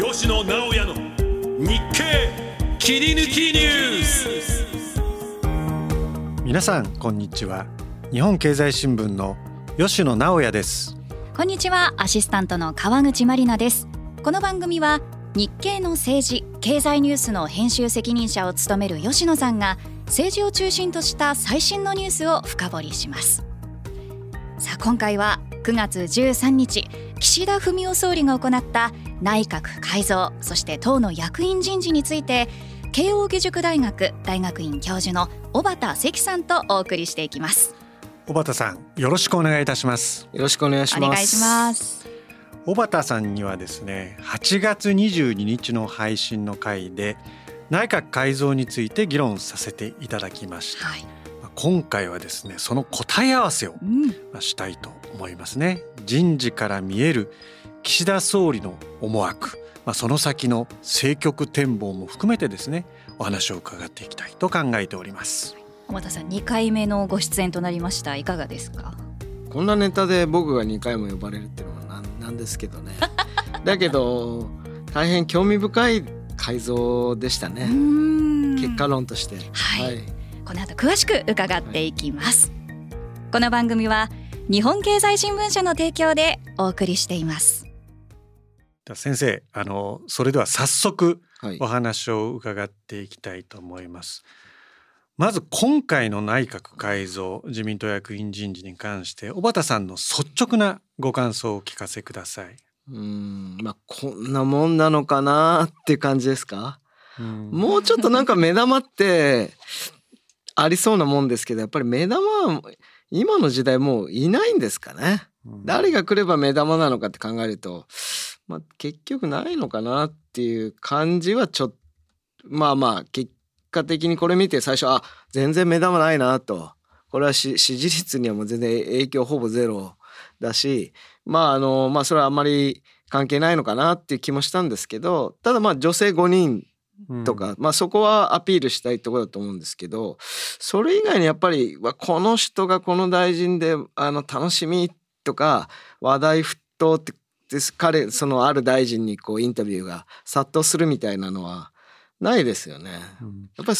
吉野直哉の日経切り抜きニュース。皆さんこんにちは。日本経済新聞の吉野直哉です。こんにちは。アシスタントの川口真理奈です。この番組は日経の政治経済ニュースの編集責任者を務める吉野さんが政治を中心とした最新のニュースを深掘りします。さあ今回は9月13日岸田文雄総理が行った内閣改造そして党の役員人事について慶應義塾大学大学院教授の小畑関さんとお送りしていきます。小畑さんよろしくお願いいたします。よろしくお願いします。お願いします。小畑さんにはですね8月22日の配信の回で内閣改造について議論させていただきました、はい、今回はですねその答え合わせをしたいと思いますね、うん、人事から見える岸田総理の思惑、まあ、その先の政局展望も含めてですねお話を伺っていきたいと考えております。小俣さん2回目のご出演となりました。いかがですか？こんなネタで僕が2回も呼ばれるっていうのはなんなんですけどね。だけど大変興味深い改造でしたね。結果論として、はい、はい、この後詳しく伺っていきます、はい、この番組は日本経済新聞社の提供でお送りしています先生あのそれでは早速お話を伺っていきたいと思います、はいまず今回の内閣改造自民党役員人事に関して小畑さんの率直なご感想をお聞かせください。うんまあこんなもんなのかなって感じですか？うもうちょっとなんか目玉ってありそうなもんですけどやっぱり目玉は今の時代もういないんですかね。誰が来れば目玉なのかって考えると、まあ、結局ないのかなっていう感じはちょっとまあまあ結果的にこれ見て最初あ全然目玉ないなとこれは支持率にはもう全然影響ほぼゼロだしまああのまあそれはあんまり関係ないのかなっていう気もしたんですけどただまあ女性5人とか、うん、まあそこはアピールしたいところだと思うんですけどそれ以外にやっぱりこの人がこの大臣であの楽しみとか話題沸騰って彼そのある大臣にこうインタビューが殺到するみたいなのはないですよね。うん、やっぱ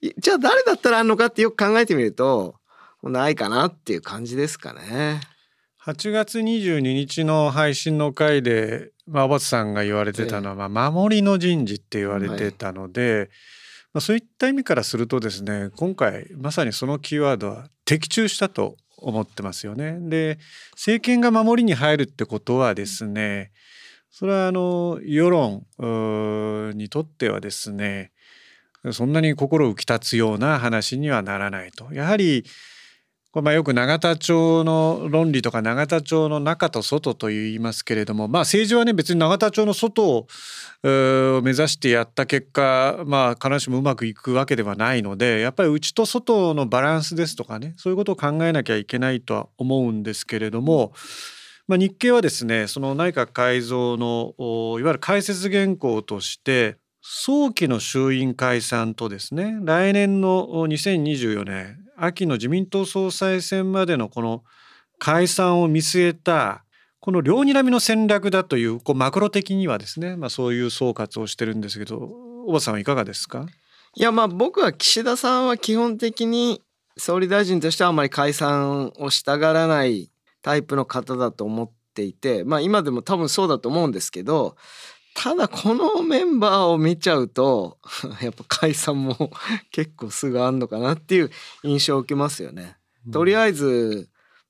りじゃあ誰だったらあんのかってよく考えてみるとないかなっていう感じですかね。8月22日の配信の回で、まあ、小さんが言われてたのは、まあ、守りの人事って言われてたので、はい、まあ、そういった意味からするとですね今回まさにそのキーワードは的中したと思ってますよね。で政権が守りに入るってことはですねそれはあの世論にとってはですねそんなに心浮き立つような話にはならないと。やはりこれまあよく永田町の論理とか永田町の中と外と言いますけれどもまあ政治はね別に永田町の外を目指してやった結果まあ必ずしもうまくいくわけではないのでやっぱり内と外のバランスですとかねそういうことを考えなきゃいけないとは思うんですけれども。まあ、日経はですねその内閣改造のいわゆる解説原稿として早期の衆院解散とですね来年の2024年秋の自民党総裁選までのこの解散を見据えたこの両睨みの戦略だというこうマクロ的にはですね、まあ、そういう総括をしてるんですけど小さんはいかがですか？いやまあ僕は岸田さんは基本的に総理大臣としてはあまり解散をしたがらないタイプの方だと思っていてまあ今でも多分そうだと思うんですけどただこのメンバーを見ちゃうと やっぱ解散も 結構すぐあんのかなっていう印象を受けますよね。とりあえず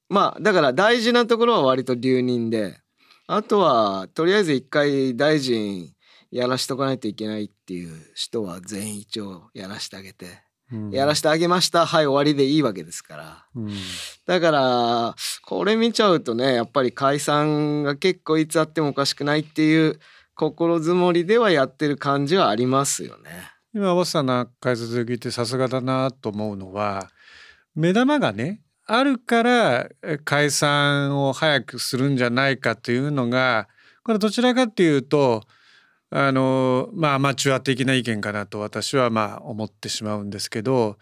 まあだから大事なところは割と留任であとはとりあえず一回大臣やらしとかないといけないっていう人は全員一応やらしてあげてやらしてあげました、はい終わりでいいわけですから、うん、だからこれ見ちゃうとねやっぱり解散が結構いつあってもおかしくないっていう心づもりではやってる感じはありますよね。今ボスさんの解説を聞いてさすがだなと思うのは目玉がねあるから解散を早くするんじゃないかというのがこれどちらかっていうとあのまあアマチュア的な意見かなと私はまあ思ってしまうんですけど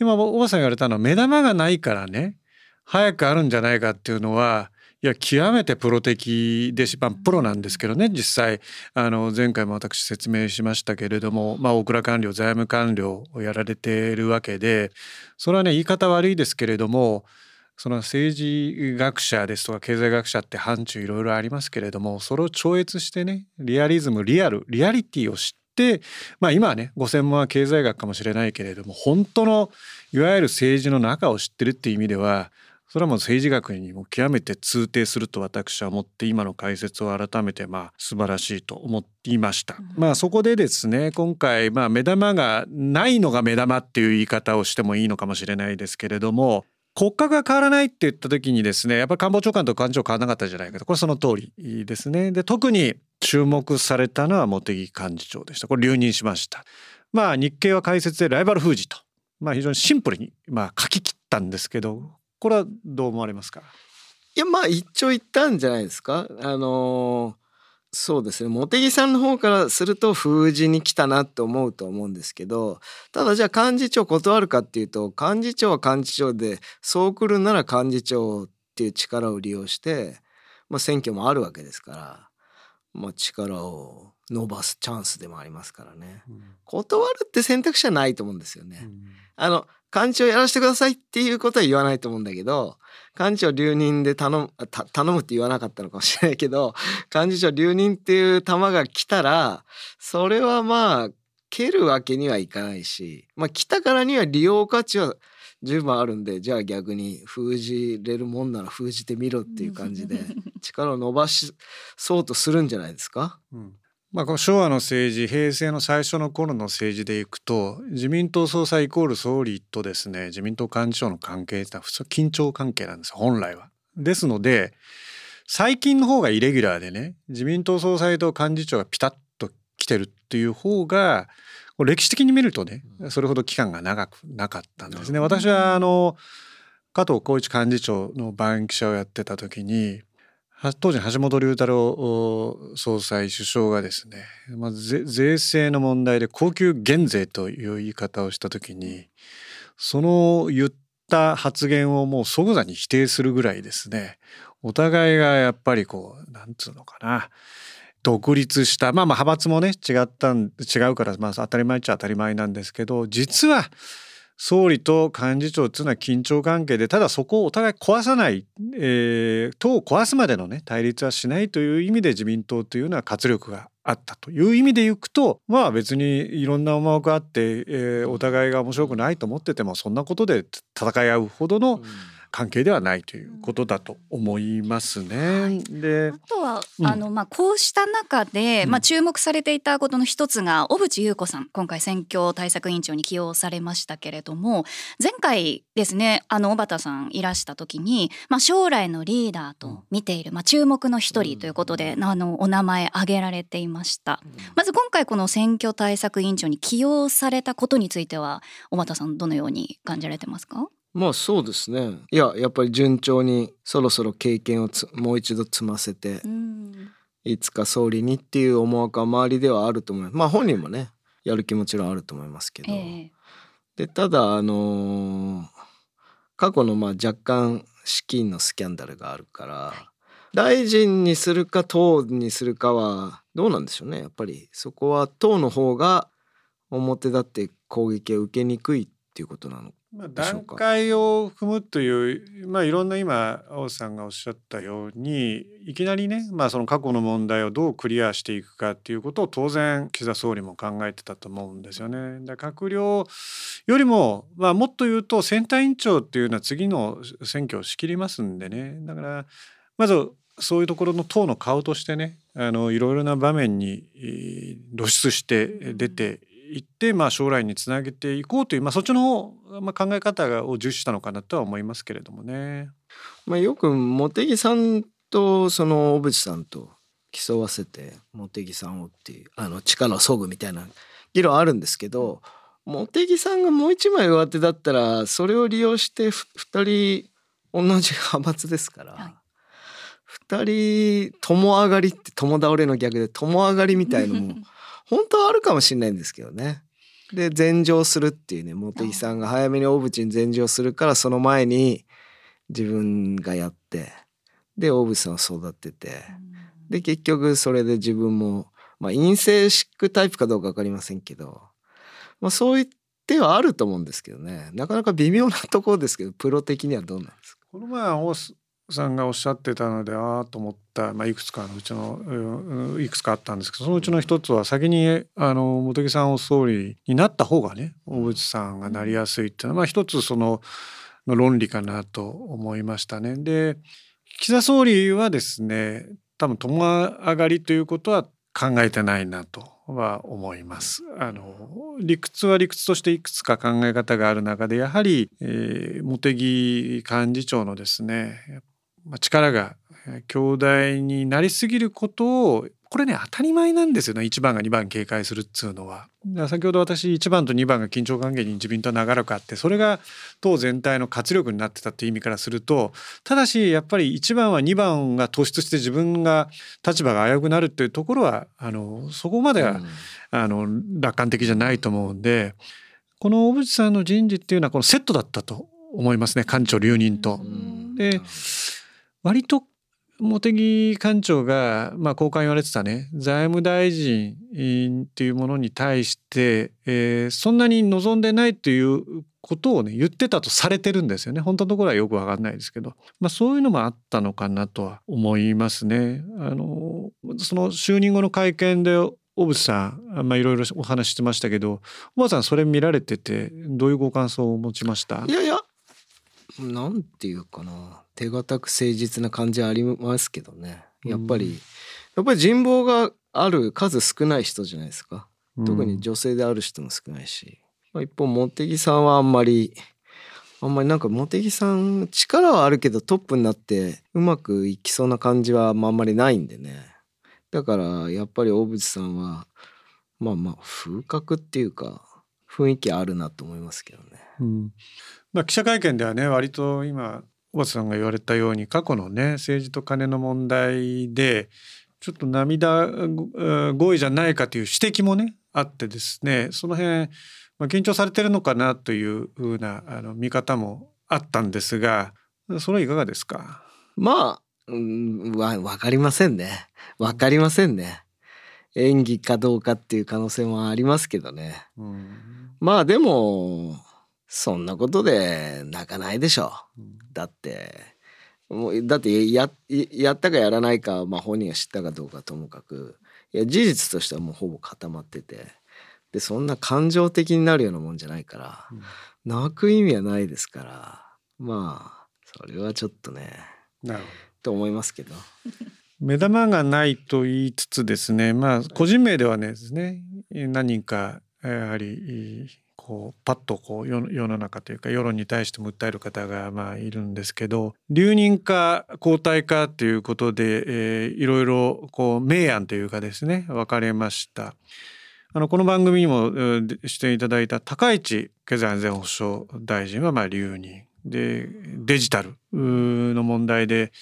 今おばさん言われたのは目玉がないからね早くあるんじゃないかっていうのはいや極めてプロ的でし、まあ、プロなんですけどね実際。あの前回も私説明しましたけれども、まあ、大蔵官僚財務官僚をやられてるわけでそれはね言い方悪いですけれどもその政治学者ですとか経済学者って範疇いろいろありますけれどもそれを超越してねリアリズムリアルリアリティを知ってまあ今はねご専門は経済学かもしれないけれども本当のいわゆる政治の中を知ってるっていう意味ではそれはもう政治学にも極めて通底すると私は思って今の解説を改めてまあ素晴らしいと思っていました。まあそこでですね今回まあ目玉がないのが目玉っていう言い方をしてもいいのかもしれないですけれども骨格が変わらないって言った時にですねやっぱり官房長官と官庁変わらなかったじゃないかとこれその通りですね。で特に注目されたのは茂木幹事長でした。これ留任しました。まあ日経は解説でライバル封じと、まあ、非常にシンプルにまあ書き切ったんですけどこれはどう思われますか？いやまあ一長一短じゃないですか。あのー、そうですね。茂木さんの方からすると封じに来たなって思うと思うんですけどただじゃあ幹事長断るかっていうと幹事長は幹事長でそう来るなら幹事長っていう力を利用して、まあ、選挙もあるわけですから、まあ、力を伸ばすチャンスでもありますからね、うん、断るって選択肢はないと思うんですよね。うん、あの幹事長やらせてくださいっていうことは言わないと思うんだけど幹事長留任で頼む頼むって言わなかったのかもしれないけど幹事長留任っていう球が来たらそれはまあ蹴るわけにはいかないし、まあ、来たからには利用価値は十分あるんでじゃあ逆に封じれるもんなら封じてみろっていう感じで 力を伸ばしそうとするんじゃないですか？うんまあ、この昭和の政治平成の最初の頃の政治でいくと自民党総裁イコール総理とですね自民党幹事長の関係って普通緊張関係なんです本来は。ですので最近の方がイレギュラーでね自民党総裁と幹事長がピタッと来てるっていう方が歴史的に見るとねそれほど期間が長くなかったんですね。私はあの加藤浩一幹事長の番記者をやってた時に当時橋本龍太郎総裁首相がですね、まあ、税制の問題で高級減税という言い方をした時にその言った発言をもう即座に否定するぐらいですねお互いがやっぱりこうなんつうのかな独立したまあまあ派閥もね違ったん違うからまあ当たり前っちゃ当たり前なんですけど実は総理と幹事長っていうのは緊張関係でただそこをお互い壊さない、えー、党を壊すまでのね対立はしないという意味で自民党というのは活力があったという意味でいくとまあ別にいろんな思惑があって、えー、お互いが面白くないと思っててもそんなことで戦い合うほどの、うん。関係ではないということだと思いますね。はい、であとは、うん、あのまあこうした中で、まあ注目されていたことの一つが小渕優子さん。今回選挙対策委員長に起用されましたけれども前回ですねあの小畑さんいらした時に、まあ、将来のリーダーと見ている、まあ、注目の一人ということで、うん、あのお名前挙げられていました。まず今回この選挙対策委員長に起用されたことについては小畑さんどのように感じられてますか？まあそうですね。いややっぱり順調にそろそろ経験をもう一度積ませて、いつか総理にっていう思惑は周りではあると思います。まあ本人もねやる気もちろんあると思いますけど、えー、でただあのー、過去のまあ若干資金のスキャンダルがあるから、はい、大臣にするか党にするかはどうなんでしょうね。やっぱりそこは党の方が表立って攻撃を受けにくいっていうことなのまあ、段階を踏むという、まあ、いろんな今青さんがおっしゃったようにいきなりね、まあ、その過去の問題をどうクリアしていくかっていうことを当然岸田総理も考えてたと思うんですよね。だ閣僚よりも、まあ、もっと言うと選対委員長っていうのは次の選挙を仕切りますんでねだからまずそういうところの党の顔としてねあのいろいろな場面に露出して出ていって、まあ、将来につなげていこうという、まあ、そっちの方、まあ、考え方を重視したのかなとは思いますけれどもね。まあ、よく茂木さんとその小渕さんと競わせて茂木さんをっていうあの力を削ぐみたいな議論あるんですけど茂木さんがもう一枚上手だったらそれを利用して2人同じ派閥ですから。はい2人共上がりって共倒れの逆で共上がりみたいのも 本当はあるかもしれないんですけどね。で禅譲するっていうね茂木さんが早めに小渕に禅譲するからその前に自分がやってで大渕さんを育ててで結局それで自分も、まあ、陰性シックタイプかどうか分かりませんけど、まあ、そういってはあると思うんですけどね。なかなか微妙なところですけどプロ的にはどうなんですか？この前大さんがおっしゃってたのでああと思った、まあ、いくつかのうちのいくつかあったんですけどそのうちの一つは先にあの茂木さんを総理になった方がね大渕さんがなりやすいっていうのは、まあ、一つそのの論理かなと思いましたね。で岸田総理はですね多分共上がりということは考えてないなとは思います。あの理屈は理屈としていくつか考え方がある中でやはり、えー、茂木幹事長のですね力が強大になりすぎることをこれね当たり前なんですよね。1番が2番警戒するっつうのは。先ほど私1番と2番が緊張関係に自民党は長らくあってそれが党全体の活力になってたっていう意味からするとただしやっぱり1番は2番が突出して自分が立場が危うくなるっていうところはあのそこまでは、うん、あの楽観的じゃないと思うんでこの小渕さんの人事っていうのはこのセットだったと思いますね。官庁留任と。で割と茂木幹長が、まあ、交換言われてたね。財務大臣っていうものに対して、えー、そんなに望んでないということをね言ってたとされてるんですよね。本当のところはよく分かんないですけど、まあ、そういうのもあったのかなとは思いますね。あのその就任後の会見で小渕さん、まあ、いろいろお話してましたけど小渕さんそれ見られててどういうご感想を持ちました？いやいやなんていうかな。手堅く誠実な感じありますけどね。やっぱり、うん、やっぱり人望がある数少ない人じゃないですか、特に女性である人も少ないし、まあ、一方茂木さんはあんまりあんまりなんか茂木さん力はあるけどトップになってうまくいきそうな感じはあんまりないんでね。だからやっぱり大渕さんはまあまあ風格っていうか雰囲気あるなと思いますけどね。うん。まあ、記者会見ではね割と今小畑さんが言われたように過去のね政治と金の問題でちょっと涙合意じゃないかという指摘もねあってですねその辺、まあ、緊張されてるのかなというふうなあの見方もあったんですがそれはいかがですか？まあ、うん、わ分かりませんね。分かりませんね。演技かどうかっていう可能性もありますけどね、うん、まあでもそんなことで泣かないでしょ、うん、だってもうだってややったかやらないか、まあ、本人が知ったかどうかともかくいや事実としてはもうほぼ固まってて。でそんな感情的になるようなもんじゃないから、うん、泣く意味はないですからまあそれはちょっとねなるほど。と思いますけど。目玉がないと言いつつですねまあ個人名ではねですね何人かやはりこうパッとこう世の中というか世論に対しても訴える方がまあいるんですけど留任か交代かということで、えー、いろいろこう明暗というかですね分かれました。あのこの番組にも出演いただいた高市経済安全保障大臣はまあ留任でデジタルの問題で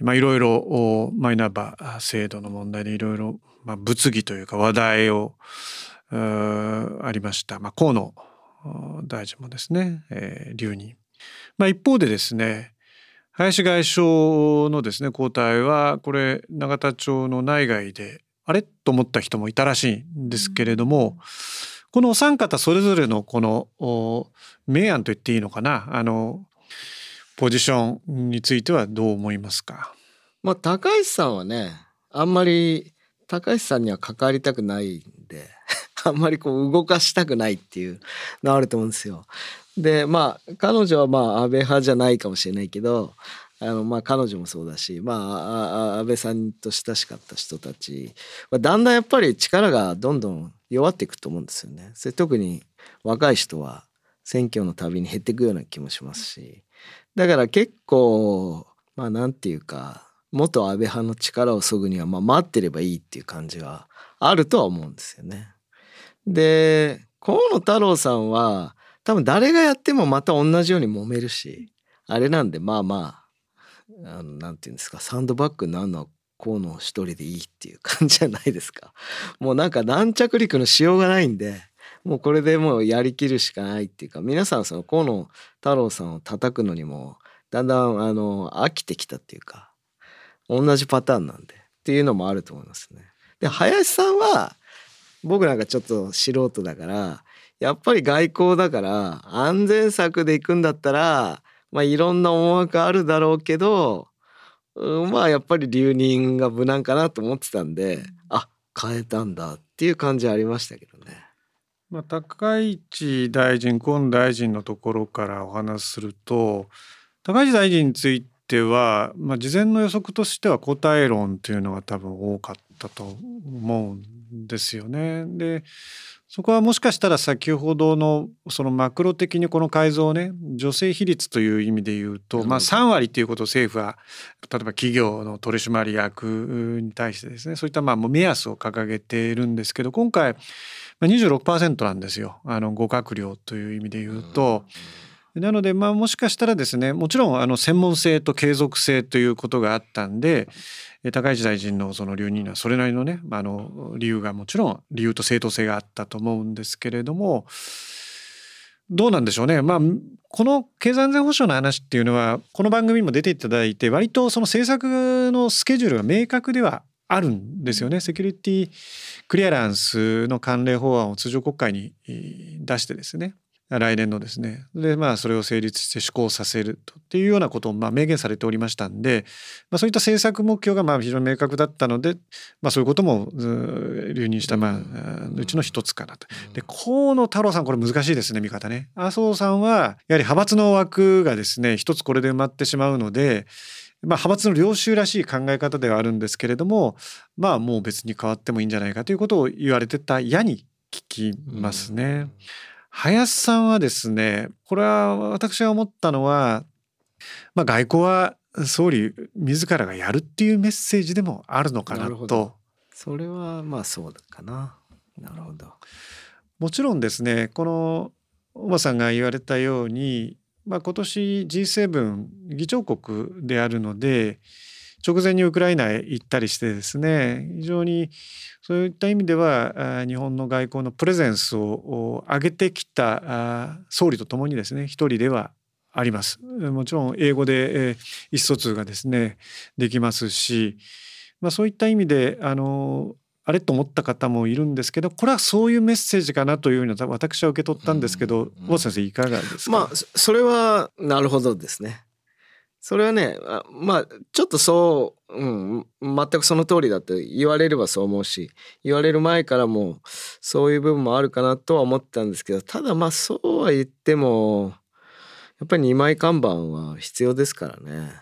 まあいろいろマイナンバー制度の問題でいろいろ物議というか話題をありました、まあ、河野大臣もですね、えー、留任、まあ、一方でですね林外相のですね交代はこれ永田町の内外であれ？と思った人もいたらしいんですけれども、このお三方それぞれのこの明暗と言っていいのかな？あのポジションについてはどう思いますか？まあ高橋さんはねあんまり高橋さんには関わりたくないんで あんまりこう動かしたくないっていうのあると思うんですよ。でまあ彼女はまあ安倍派じゃないかもしれないけどあのまあ彼女もそうだしまあ安倍さんと親しかった人たちはだんだんやっぱり力がどんどん弱っていくと思うんですよね。それ特に若い人は選挙のたびに減っていくような気もしますしだから結構まあなんていうか元安倍派の力をそぐにはまあ待ってればいいっていう感じはあるとは思うんですよね。で河野太郎さんは多分誰がやってもまた同じように揉めるしあれなんでまあまああのなんていうんですかサンドバッグになるのは河野一人でいいっていう感じじゃないですか。もうなんか軟着陸のしようがないんでもうこれでもうやりきるしかないっていうか皆さんその河野太郎さんを叩くのにもだんだんあの飽きてきたっていうか同じパターンなんでっていうのもあると思いますね。で林さんは僕なんかちょっと素人だからやっぱり外交だから安全策で行くんだったらまあいろんな思惑あるだろうけど、うん、まあやっぱり留任が無難かなと思ってたんであ変えたんだっていう感じありましたけどね。まあ、高市大臣河野大臣のところからお話しすると高市大臣については、まあ、事前の予測としては交代論というのが多分多かったと思うんですよね。でそこはもしかしたら先ほどのそのマクロ的にこの改造をね女性比率という意味で言うと、まあ、3割ということを政府は例えば企業の取締役に対してですねそういったまあ目安を掲げているんですけど今回26%なんですよあのご閣僚という意味で言うと。なのでまあもしかしたらですねもちろんあの専門性と継続性ということがあったんで高市大臣のその留任にはそれなりのねあの理由がもちろん理由と正当性があったと思うんですけれどもどうなんでしょうね。まあこの経済安全保障の話っていうのはこの番組にも出ていただいて割とその政策のスケジュールが明確ではあるんですよね。セキュリティクリアランスの関連法案を通常国会に出してですね来年のですねでまあそれを成立して施行させるとっていうようなことをまあ明言されておりましたんで、まあ、そういった政策目標がまあ非常に明確だったので、まあ、そういうことも留任したまあうちの一つかなと。で河野太郎さんこれ難しいですね見方ね。麻生さんはやはり派閥の枠がですね一つこれで埋まってしまうのでまあ、派閥の領袖らしい考え方ではあるんですけれどもまあもう別に変わってもいいんじゃないかということを言われてた矢に聞きますね。うん林さんはですねこれは私が思ったのは、まあ、外交は総理自らがやるっていうメッセージでもあるのかなと。それはまあそうかな。なるほど。もちろんですねこの大場さんが言われたように、まあ、今年 G7 議長国であるので直前にウクライナへ行ったりしてですね非常にそういった意味では日本の外交のプレゼンスを上げてきた総理とともにですね一人ではあります。もちろん英語で意思疎通がですねできますし、まあ、そういった意味であのあれと思った方もいるんですけどこれはそういうメッセージかなというのは私は受け取ったんですけど、うんうん、先生いかがですか？まあそれはなるほどですね。それはねまあちょっとそう、うん、全くその通りだと言われればそう思うし言われる前からもそういう部分もあるかなとは思ってたんですけどただまあそうは言ってもやっぱり二枚看板は必要ですからね。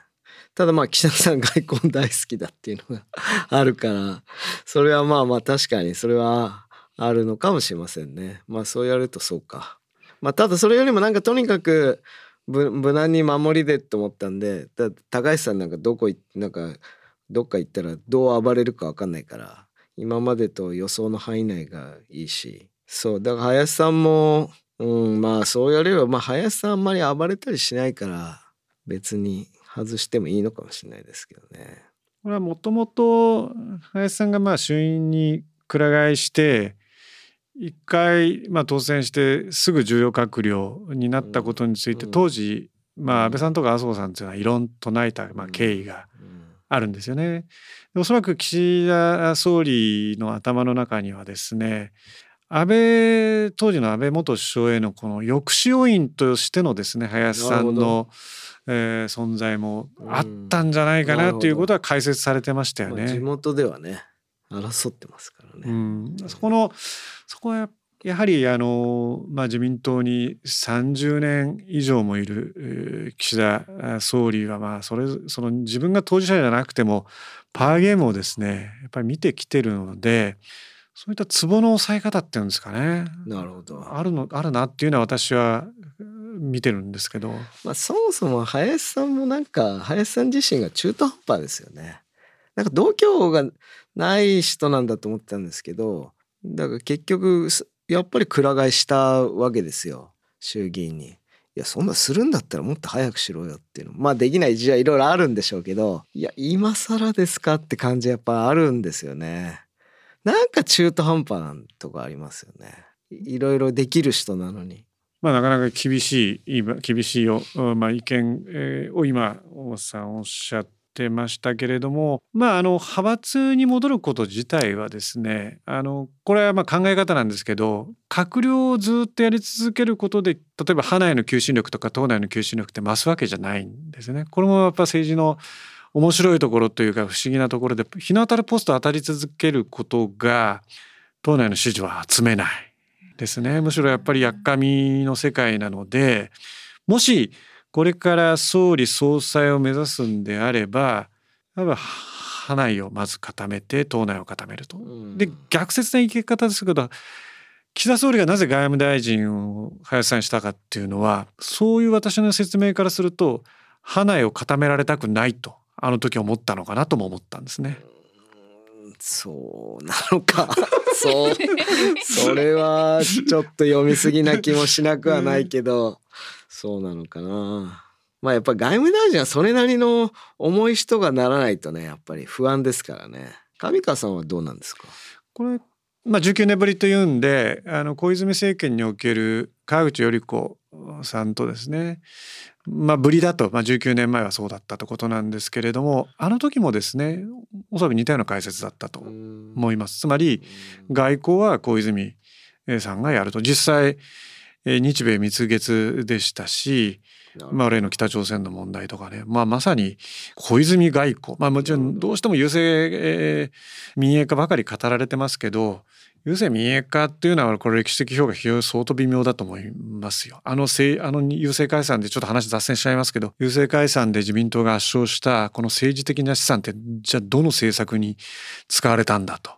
ただまあ岸田さん外交大好きだっていうのがあるからそれはまあまあ確かにそれはあるのかもしれませんね。まあそうやるとそうか。まあただそれよりもなんかとにかく無難に守りでって思ったんで高橋さんなんかどこなんかどっか行ったらどう暴れるか分かんないから今までと予想の範囲内がいいしそうだから林さんも、うん、まあそうやればまあ林さんあんまり暴れたりしないから別に外してもいいのかもしれないですけどね。これはもともと林さんがまあ衆院にくら替えして一回、まあ、当選してすぐ重要閣僚になったことについて、当時、まあ、安倍さんとか麻生さんっていうのは異論唱えた、まあ、経緯があるんですよね。おそらく岸田総理の頭の中にはですね安倍当時の安倍元首相へのこの抑止要因としてのですね林さんの、えー、存在もあったんじゃないかなということは解説されてましたよね。地元ではね争ってますからね。うん、そこのそこはやはりあの、まあ、自民党に30年以上もいる岸田総理はまあそれその自分が当事者じゃなくてもパワーゲームをですねやっぱり見てきてるのでそういったツボの抑え方っていうんですかねなるほどあるのあるなっていうのは私は見てるんですけど、まあ、そもそも林さんもなんか林さん自身が中途半端ですよね。なんか度胸がない人なんだと思ったんですけどだから結局やっぱりくら替えしたわけですよ衆議院に。いやそんなするんだったらもっと早くしろよっていうのまあできない事情はいろいろあるんでしょうけどいや今更ですかって感じやっぱあるんですよね。なんか中途半端なとこありますよね。いろいろできる人なのに。まあ、なかなか厳しい厳しいよ、まあ、意見を今大さんおっしゃってましたけれども、まあ、あの派閥に戻ること自体はですねあのこれはまあ考え方なんですけど閣僚をずっとやり続けることで例えば派内の求心力とか党内の求心力って増すわけじゃないんですね。これもやっぱ政治の面白いところというか不思議なところで日の当たるポスト当たり続けることが党内の支持は集めないですねむしろやっぱりやっかみの世界なのでもしこれから総理総裁を目指すんであればやっぱ派内をまず固めて党内を固めると。で逆説な生き方ですけど岸田総理がなぜ外務大臣を林さんにしたかっていうのはそういう私の説明からすると派内を固められたくないとあの時思ったのかなとも思ったんですね。そうなのか そうそれはちょっと読みすぎな気もしなくはないけど、そうなのかな。まあやっぱ外務大臣はそれなりの重い人がならないとねやっぱり不安ですからね。上川さんはどうなんですか？これまあ19年ぶりというんであの小泉政権における川口頼子さんとですねまあ、ぶりだと、まあ、19年前はそうだったということなんですけれどもあの時もですねおそらく似たような解説だったと思います。つまり外交は小泉さんがやると。実際日米蜜月でしたしまあ、例の北朝鮮の問題とかね、まあ、まさに小泉外交、まあ、もちろんど。うしても優勢民営化ばかり語られてますけど郵政民営化っていうのはこれ歴史的評価非常に相当微妙だと思いますよ。あのあの郵政解散でちょっと話脱線しちゃいますけど郵政解散で自民党が圧勝したこの政治的な資産ってじゃあどの政策に使われたんだと。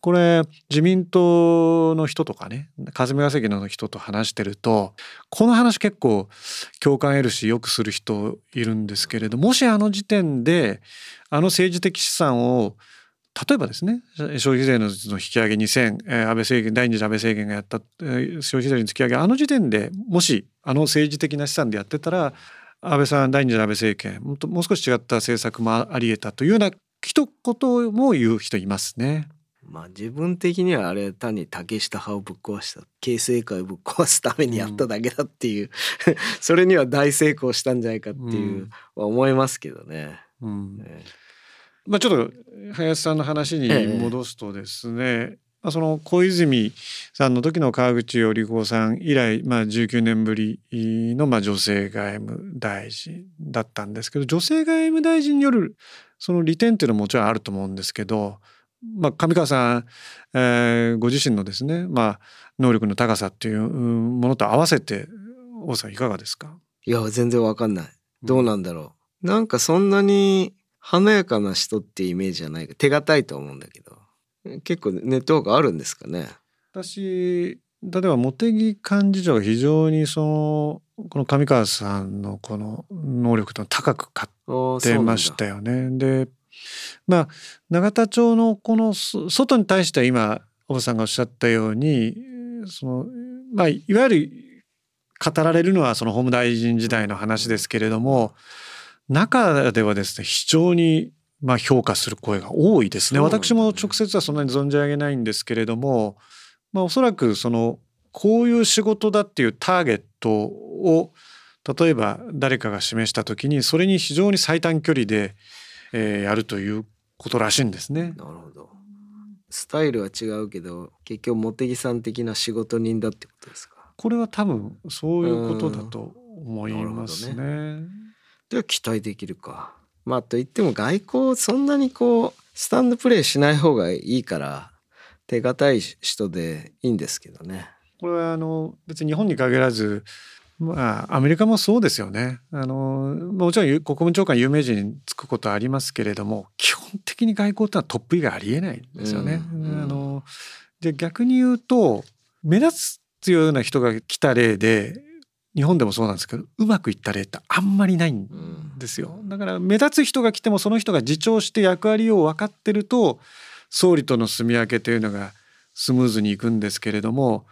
これ自民党の人とかね霞が関の人と話してるとこの話結構共感得るしよくする人いるんですけれどもしあの時点であの政治的資産を例えばですね消費税の引き上げ2000、えー、安倍政権第二次安倍政権がやった、えー、消費税の突き上げあの時点でもしあの政治的な資産でやってたら安倍さん第二次安倍政権ももう少し違った政策もありえたというような一言も言う人いますね。まあ自分的にはあれ単に竹下派をぶっ壊した形成会をぶっ壊すためにやっただけだっていう、うん、それには大成功したんじゃないかっていう、は思いますけどね。うんねまあ、ちょっと林さんの話に戻すとですね、ええ、まあ、その小泉さんの時の川口頼子さん以来、まあ、19年ぶりのまあ女性外務大臣だったんですけど女性外務大臣によるその利点っていうのはもちろんあると思うんですけど、まあ、上川さん、えー、ご自身のですね、まあ、能力の高さっていうものと合わせて大さんいかがですか？いや全然わかんない。どうなんだろう、うん、なんかそんなに華やかな人ってイメージじゃないか。手堅いと思うんだけど。結構ネットワークあるんですかね？私例えば茂木幹事長が非常にそのこの上川さんのこの能力と高く買ってましたよね。でまあ永田町のこの外に対しては今小野さんがおっしゃったようにそのまあいわゆる語られるのはその法務大臣時代の話ですけれども中ではですね非常にまあ評価する声が多いですね。私も直接はそんなに存じ上げないんですけれども、まあ、おそらくそのこういう仕事だっていうターゲットを例えば誰かが示した時にそれに非常に最短距離で、えー、やるということらしいんですね。なるほど。スタイルは違うけど結局茂木さん的な仕事人だってことですか？これは多分そういうことだと思いますね。では期待できるか。まあといっても外交そんなにこうスタンドプレーしない方がいいから手堅い人でいいんですけどね。これはあの別に日本に限らずまあアメリカもそうですよね。あのもちろん国務長官有名人につくことはありますけれども基本的に外交ってのはトップ以外ありえないんですよね。うんうん、あので逆に言うと目立つような人が来た例で日本でもそうなんですけどうまくいった例ってあんまりないんですよ。だから目立つ人が来てもその人が自重して役割を分かってると総理との住み分けというのがスムーズにいくんですけれども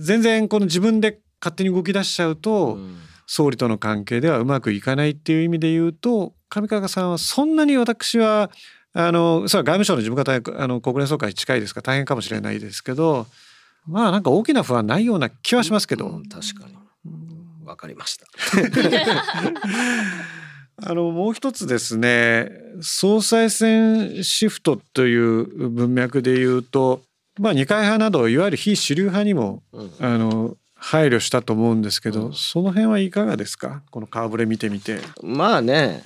全然この自分で勝手に動き出しちゃうと、総理との関係ではうまくいかないっていう意味で言うと上川さんはそんなに私はあのそれは外務省の事務方あの国連総会近いですから大変かもしれないですけどまあなんか大きな不安ないような気はしますけど、うん確かにわかりました。あのもう一つですね総裁選シフトという文脈で言うと、まあ、二階派などいわゆる非主流派にもうん。あの配慮したと思うんですけど、うん。その辺はいかがですか？この顔ぶれ見てみて。まあね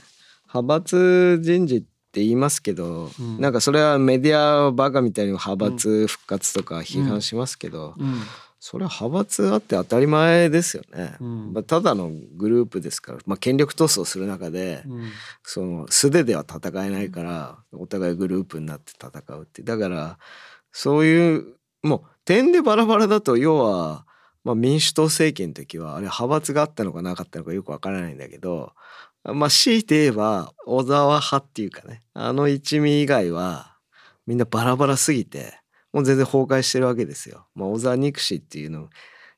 派閥人事って言いますけど、うん。なんかそれはメディアバカみたいに派閥復活とか批判しますけど、それは派閥あって当たり前ですよね。うん。まあ、ただのグループですから、まあ、権力闘争する中で、その素手では戦えないからお互いグループになって戦うって。だからそういうもう点でバラバラだと要は、まあ、民主党政権の時はあれ派閥があったのかなかったのかよくわからないんだけどまあ強いて言えば小沢派っていうかねあの一味以外はみんなバラバラすぎてもう全然崩壊してるわけですよ。まあ、小沢憎しっていうの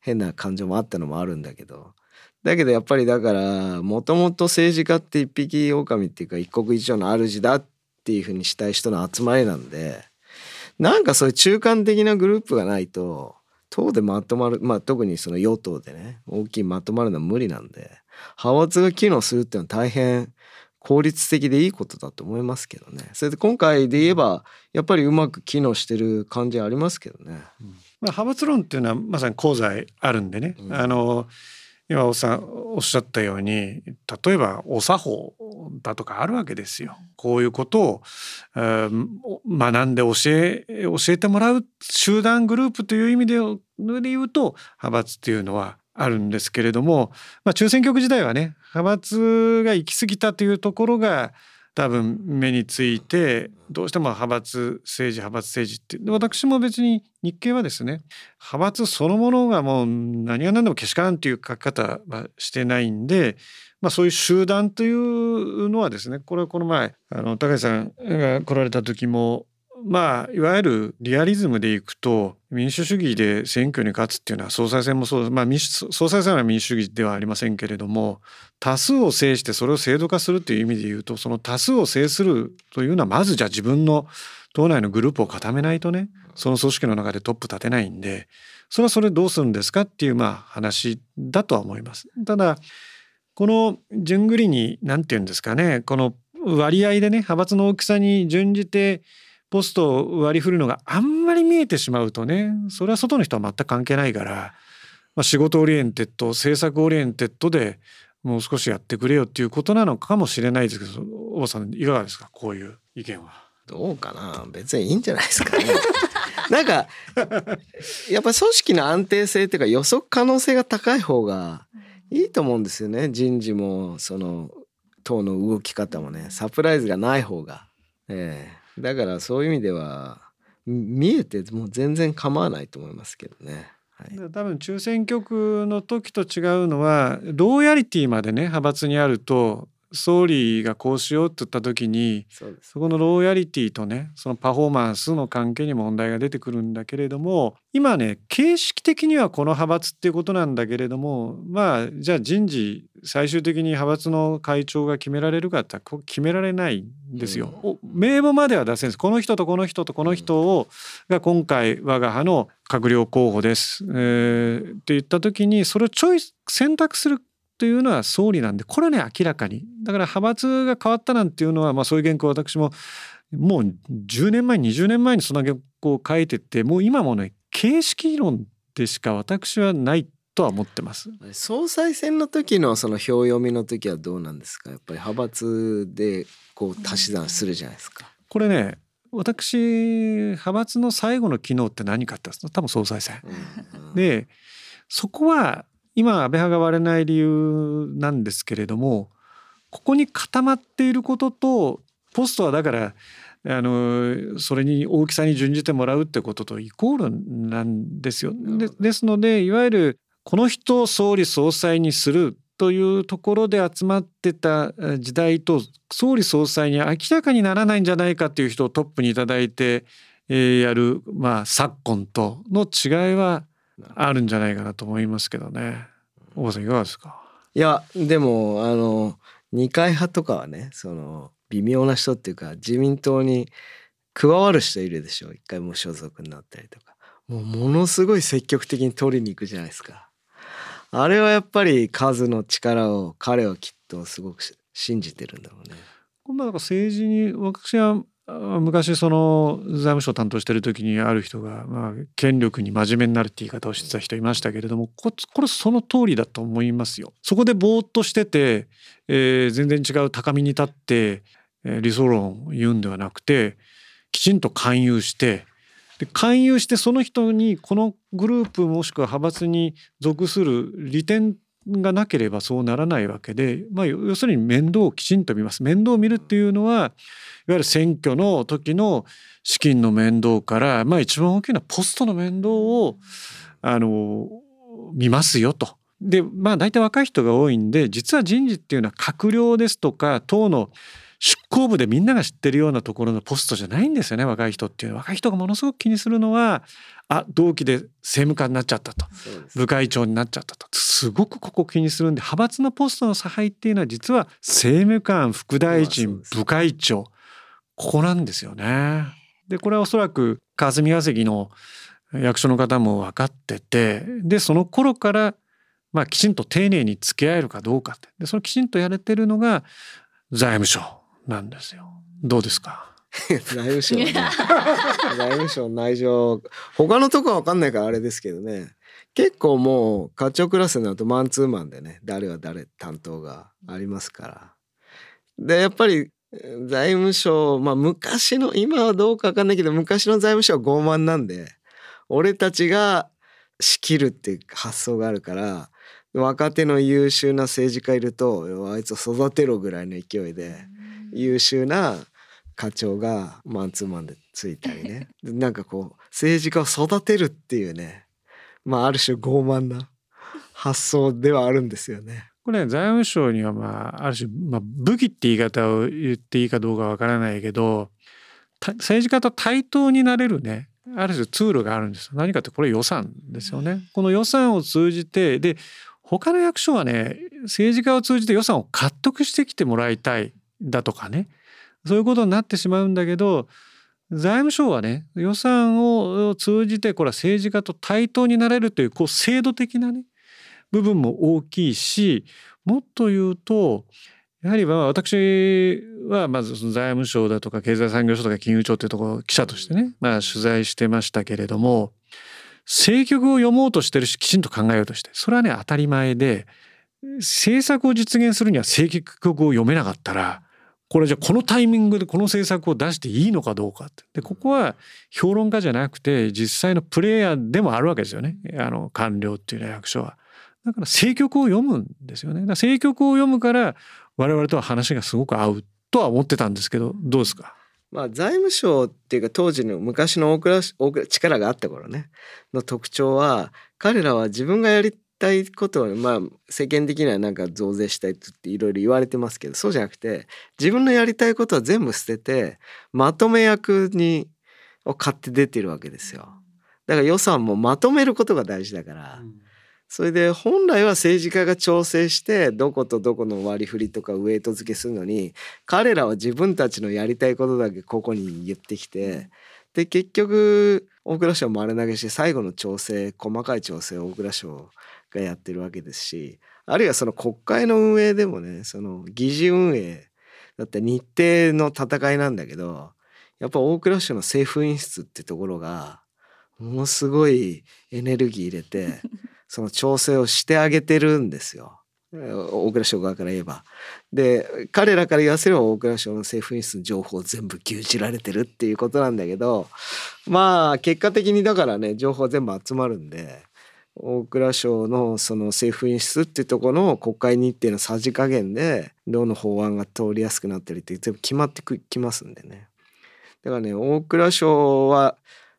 変な感情もあったのもあるんだけどだけどやっぱりだからもともと政治家って一匹狼っていうか一国一城の主だっていうふうにしたい人の集まりなんでなんかそういう中間的なグループがないと党でまとまるまあ特にその与党でね大きいまとまるのは無理なんで派閥が機能するっていうのは大変効率的でいいことだと思いますけどね。それで今回で言えばやっぱりうまく機能してる感じありますけどね。まあ、派閥論っていうのはまさに功罪あるんでね、うん。あの今おさんおっしゃったように例えばお作法だとかあるわけですよ。こういうことを、えー学んで教え教えてもらう集団グループという意味でで言うと派閥っていうのはあるんですけれども、まあ、中選挙区時代はね派閥が行き過ぎたというところが多分目についてどうしても派閥政治派閥政治ってで私も別に日経はですね派閥そのものがもう何が何でもけしからんっていう書き方はしてないんで、まあ、そういう集団というのはですねこれはこの前あの高橋さんが来られた時もまあいわゆるリアリズムでいくと民主主義で選挙に勝つっていうのは総裁選もそうですまあ総裁選は民主主義ではありませんけれども多数を制してそれを制度化するという意味で言うとその多数を制するというのはまずじゃあ自分の党内のグループを固めないとねその組織の中でトップ立てないんでそれはそれどうするんですかっていうまあ話だとは思います。ただこの順繰りに何て言うんですかねこの割合でね派閥の大きさに準じてポストを割り振るのがあんまり見えてしまうとねそれは外の人は全く関係ないから、まあ、仕事 oriented 政策 oriented でもう少しやってくれよっていうことなのかもしれないですけど小幡さんいかがですか？こういう意見は。どうかな？別にいいんじゃないですかね。なんかやっぱ組織の安定性っていうか予測可能性が高い方がいいと思うんですよね。人事もその党の動き方もねサプライズがない方が、ええ。だからそういう意味では見えてもう全然構わないと思いますけどね。はい、多分中選挙区の時と違うのはローヤリティまでね派閥にあると総理がこうしようって言った時にそこのローヤリティとねそのパフォーマンスの関係に問題が出てくるんだけれども今ね形式的にはこの派閥っていうことなんだけれどもまあじゃあ人事最終的に派閥の会長が決められるかって決められないんですよ。お名簿までは出せるんです。この人とこの人とこの人をが今回我が派の閣僚候補です、えーって言った時にそれをチョイス選択するというのは総理なんでこれはね明らかにだから派閥が変わったなんていうのは、まあ、そういう原稿私ももう10年前20年前にそんな原稿を書いててもう今もね形式論でしか私はないとは思ってます。総裁選の時のその票読みの時はどうなんですか？やっぱり派閥でこう足し算するじゃないですか。これね私派閥の最後の機能って何かって多分総裁選。うんうんでそこは今安倍派が割れない理由なんですけれどもここに固まっていることとポストはだからあのそれに大きさに準じてもらうってこととイコールなんですよ。でですのでいわゆるこの人を総理総裁にするというところで集まってたえ時代と総理総裁に明らかにならないんじゃないかっていう人をトップにいただいて、えーやる、まあ、昨今との違いはあるんじゃないかなと思いますけどね。大場さんいかがですか？いやでもあの二階派とかはねその微妙な人っていうか自民党に加わる人いるでしょ？一回無所属になったりとかもうものすごい積極的に取りに行くじゃないですか。あれはやっぱり数の力を彼はきっとすごく信じてるんだろうね。まあ、政治に私は昔その財務省担当してる時にある人が、まあ、権力に真面目になるって言い方をしてた人いましたけれどもこれその通りだと思いますよ。そこでぼーっとしてて、えー、全然違う高みに立って、えー、理想論を言うんではなくてきちんと勧誘してで勧誘してその人にこのグループもしくは派閥に属する利点がなければそうならないわけで、まあ、要するに面倒をきちんと見ます。面倒を見るっていうのはいわゆる選挙の時の資金の面倒から、まあ、一番大きなポストの面倒をあの見ますよと。でまあ大体若い人が多いんで実は人事っていうのは閣僚ですとか党の執行部でみんなが知ってるようなところのポストじゃないんですよね若い人っていう若い人がものすごく気にするのはあ同期で政務官になっちゃったと。部会長になっちゃったと。すごくここ気にするんで派閥のポストの差配っていうのは実は政務官副大臣部会長ここなんですよね。でこれはおそらく霞が関の役所の方も分かっててでその頃からまあきちんと丁寧に付き合えるかどうかって。でそのきちんとやれてるのが財務省なんですよ。どうですか？財務省、ね、財務省内情他のとこは分かんないからあれですけどね。結構もう課長クラスになるとマンツーマンでね誰が誰担当がありますから。でやっぱり財務省まあ昔の今はどうか分かんないけど昔の財務省は傲慢なんで俺たちが仕切るっていう発想があるから若手の優秀な政治家いるとあいつを育てろぐらいの勢いで優秀な課長がマンツーマンでついたりね なんかこう政治家を育てるっていうねまあある種傲慢な発想ではあるんですよね。これ、財務省にはまあある種、まあ、武器って言い方を言っていいかどうかわからないけど政治家と対等になれるねある種ツールがあるんです何かってこれ予算ですよね。この予算を通じてで他の役所はね政治家を通じて予算を獲得してきてもらいたいだとかね。そういうことになってしまうんだけど財務省はね予算を通じてこれは政治家と対等になれるというこう制度的なね部分も大きいしもっと言うとやはりまあ私はまずその財務省だとか経済産業省とか金融庁というところ記者としてねまあ取材してましたけれども政局を読もうとしてるしきちんと考えようとしてそれはね当たり前で政策を実現するには政局を読めなかったらこれじゃこのタイミングでこの政策を出していいのかどうかってでここは評論家じゃなくて実際のプレイヤーでもあるわけですよねあの官僚っていうのは役所は。だから政局を読むんですよね。だ政局を読むから我々とは話がすごく合うとは思ってたんですけどどうですか？まあ、財務省っていうか当時の昔の大蔵大蔵力があった頃ねの特徴は彼らは自分がやりたいことをまあ世間的にはなんか増税したいっていろいろ言われてますけどそうじゃなくて自分のやりたいことは全部捨ててまとめ役にを買って出てるわけですよ。だから予算もまとめることが大事だから、それで本来は政治家が調整してどことどこの割り振りとかウエイト付けするのに彼らは自分たちのやりたいことだけここに言ってきてで結局大蔵省丸投げして最後の調整細かい調整を大蔵省がやってるわけですしあるいはその国会の運営でもねその議事運営だって日程の戦いなんだけどやっぱ大蔵省の政府員室ってところがものすごいエネルギー入れて その調整をしてあげてるんですよ。大蔵省側から言えば。で彼らから言わせれば大蔵省の政府員室の情報全部牛耳られてるっていうことなんだけどまあ結果的にだからね情報全部集まるんで大蔵省のその政府員室っていうところの国会日程のさじ加減でどの法案が通りやすくなったりって全部決まってきますんでね。だからね大蔵省は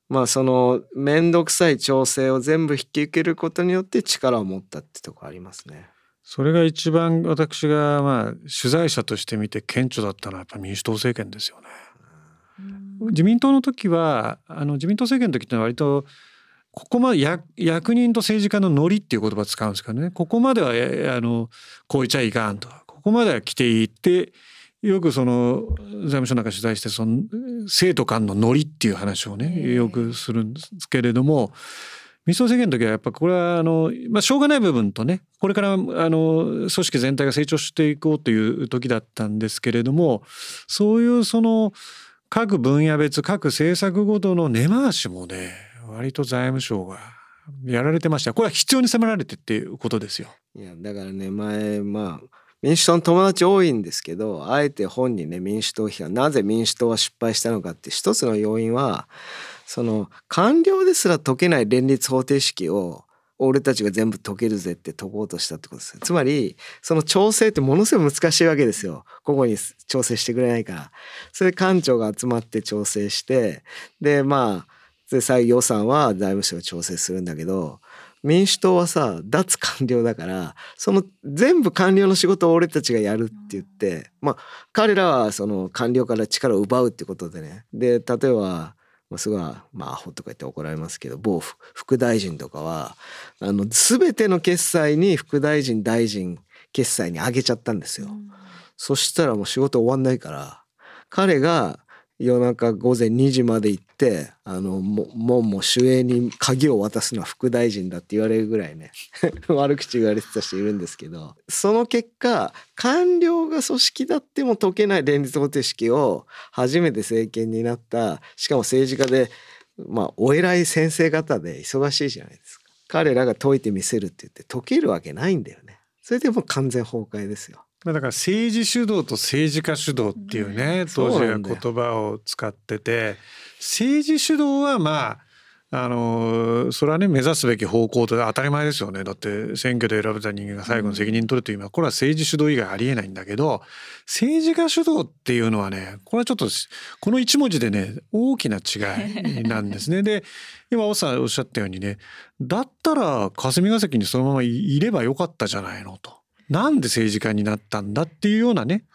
まあその面倒くさい調整を全部引き受けることによって力を持ったってとこありますね。それが一番私がまあ取材者として見て顕著だったのはやっぱ民主党政権ですよね。自民党の時はあの自民党政権の時ってのは割とここまで役人と政治家のノリっていう言葉を使うんですけどね。ここまではあのこうちゃいかんと。ここまでは来ていいってよくその財務省なんか取材してその生徒間のノリっていう話をねよくするんですけれども民主党政権の時はやっぱこれはあの、まあ、しょうがない部分とねこれからあの組織全体が成長していこうという時だったんですけれどもそういうその各分野別各政策ごとの根回しもね割と財務省がやられてました。これは必要に迫られてっていうことですよ。いやだからね前まあ民主党の友達多いんですけどあえて本にね民主党批判なぜ民主党は失敗したのかって一つの要因はその官僚ですら解けない連立方程式を俺たちが全部解けるぜって解こうとしたってことですつまりその調整ってものすごい難しいわけですよ。個々に調整してくれないから。それで官庁が集まって調整してでまあで最予算は財務省が調整するんだけど民主党はさ脱官僚だからその全部官僚の仕事を俺たちがやるって言ってまあ彼らはその官僚から力を奪うってことでねで例えばまあ、すごいまあアホとか言って怒られますけど某副大臣とかはあの全ての決済に副大臣大臣決済に上げちゃったんですよ。そしたらもう仕事終わんないから彼が夜中午前2時まで行ってあの門も守衛に鍵を渡すのは副大臣だって言われるぐらいね 悪口言われてた人いるんですけどその結果官僚が組織だっても解けない連立方程式を初めて政権になったしかも政治家でまあお偉い先生方で忙しいじゃないですか。彼らが解いてみせるって言って解けるわけないんだよね。それでも完全崩壊ですよ。だから政治主導と政治家主導っていうね、当時は言葉を使ってて政治主導はまああのそれはね目指すべき方向と当たり前ですよねだって選挙で選べた人間が最後の責任取るというのはこれは政治主導以外ありえないんだけど政治家主導っていうのはねこれはちょっとこの一文字でね大きな違いなんですね。で今大さんおっしゃったようにねだったら霞が関にそのままいればよかったじゃないのと。なんで政治家になったんだっていうようなね、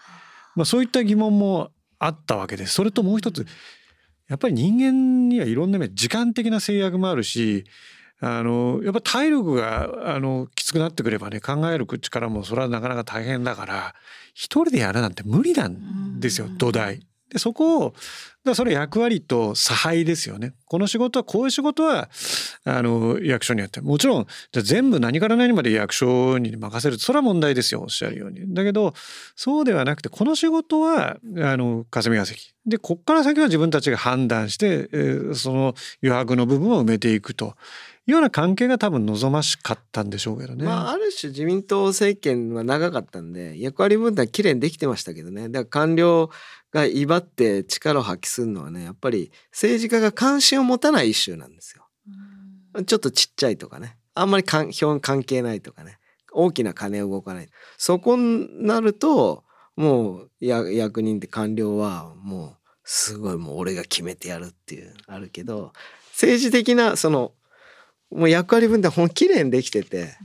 まあ、そういった疑問もあったわけです。それともう一つやっぱり人間にはいろんな時間的な制約もあるしあのやっぱ体力があのきつくなってくればね考える力もそれはなかなか大変だから一人でやるなんて無理なんですよ土台。でそこをだそれ役割と差配ですよね。この仕事はこういう仕事はあの役所にやってもちろんじゃ全部何から何まで役所に任せるそれは問題ですよおっしゃるように。だけどそうではなくてこの仕事はあの霞が関でこっから先は自分たちが判断して、えー、その余白の部分を埋めていくと。いうような関係が多分望ましかったんでしょうけどね。まあ、ある種自民党政権は長かったんで役割分担きれいにできてましたけどねだから官僚が威張って力を発揮するのはねやっぱり政治家が関心を持たないイシューなんですよ。ちょっとちっちゃいとかね。あんまり関関係ないとかね。大きな金動かない。そこになるともう役人って官僚はもうすごいもう俺が決めてやるっていうあるけど政治的なそのもう役割分担ほんきれいにできてて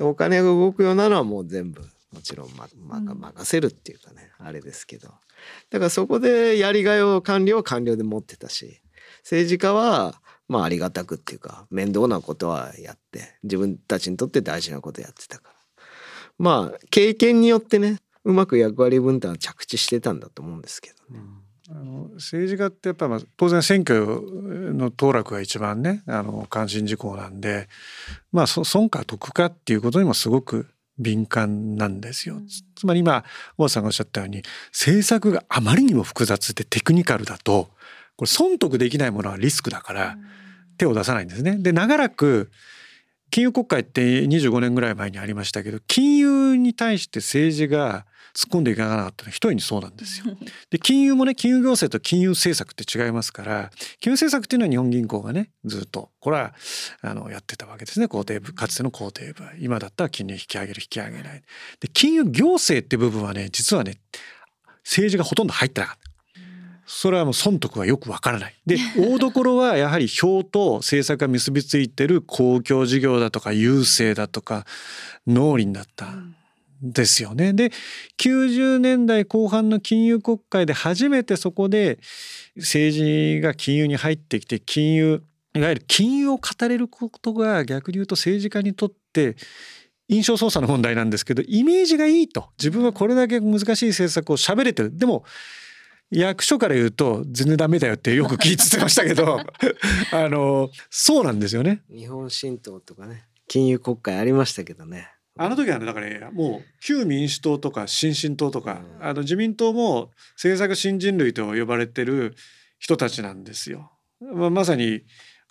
お金が動くようなのはもう全部もちろん、まま、任せるっていうかね、あれですけどだからそこでやりがいを官僚は官僚で持ってたし政治家はまあありがたくっていうか面倒なことはやって自分たちにとって大事なことやってたからまあ経験によってねうまく役割分担は着地してたんだと思うんですけどね。うんあの政治家ってやっぱまあ当然選挙の当落が一番ねあの関心事項なんでまあ損か得かっていうことにもすごく敏感なんですよ。つまり今大さんがおっしゃったように政策があまりにも複雑でテクニカルだとこれ損得できないものはリスクだから手を出さないんですね。で長らく金融国会って25年ぐらい前にありましたけど金融に対して政治が突っ込んでいかなかったの一重にそうなんですよ。で金融もね金融行政と金融政策って違いますから金融政策っていうのは日本銀行がねずっとこれはあのやってたわけですね公定部かつての公定部今だったら金利引き上げる引き上げない。で金融行政って部分はね実はね政治がほとんど入ってなかった。それはもう損得はよくわからない。で 大所はやはり票と政策が結びついてる公共事業だとか郵政だとか農林だったですよね。で90年代後半の金融国会で初めてそこで政治が金融に入ってきて金融いわゆる金融を語れることが逆に言うと政治家にとって印象操作の問題なんですけどイメージがいいと自分はこれだけ難しい政策を喋れてるでも役所から言うと全然ダメだよってよく聞いてましたけど あのそうなんですよね。日本新党とかね金融国会ありましたけどね。あの時はねだから、ね、もう旧民主党とか新進党とか、うん、あの自民党も政策新人類と呼ばれてる人たちなんですよ。まあ、まさに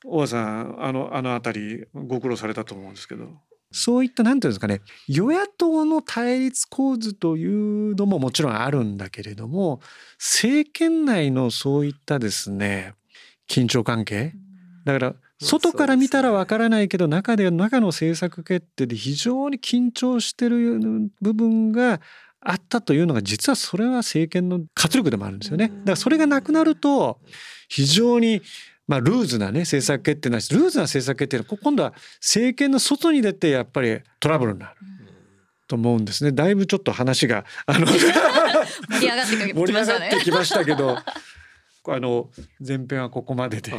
大和さんあのあの辺りご苦労されたと思うんですけど。そういった何て言うんですかね与野党の対立構図というのももちろんあるんだけれども政権内のそういったですね緊張関係。だから外から見たらわからないけど中で中の政策決定で非常に緊張してる部分があったというのが実はそれは政権の活力でもあるんですよね。だからそれがなくなると非常にまあ、ルーズなね政策決定なしルーズな政策決定は今度は政権の外に出てやっぱりトラブルになる。と思うんですね。だいぶちょっと話があの盛り上がって盛り上がってきましたけど、あの前編はここまでで。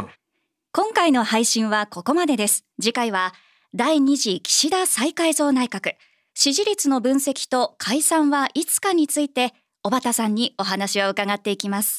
今回の配信はここまでです。次回は第2次岸田再改造内閣支持率の分析と解散はいつかについて小畑さんにお話を伺っていきます。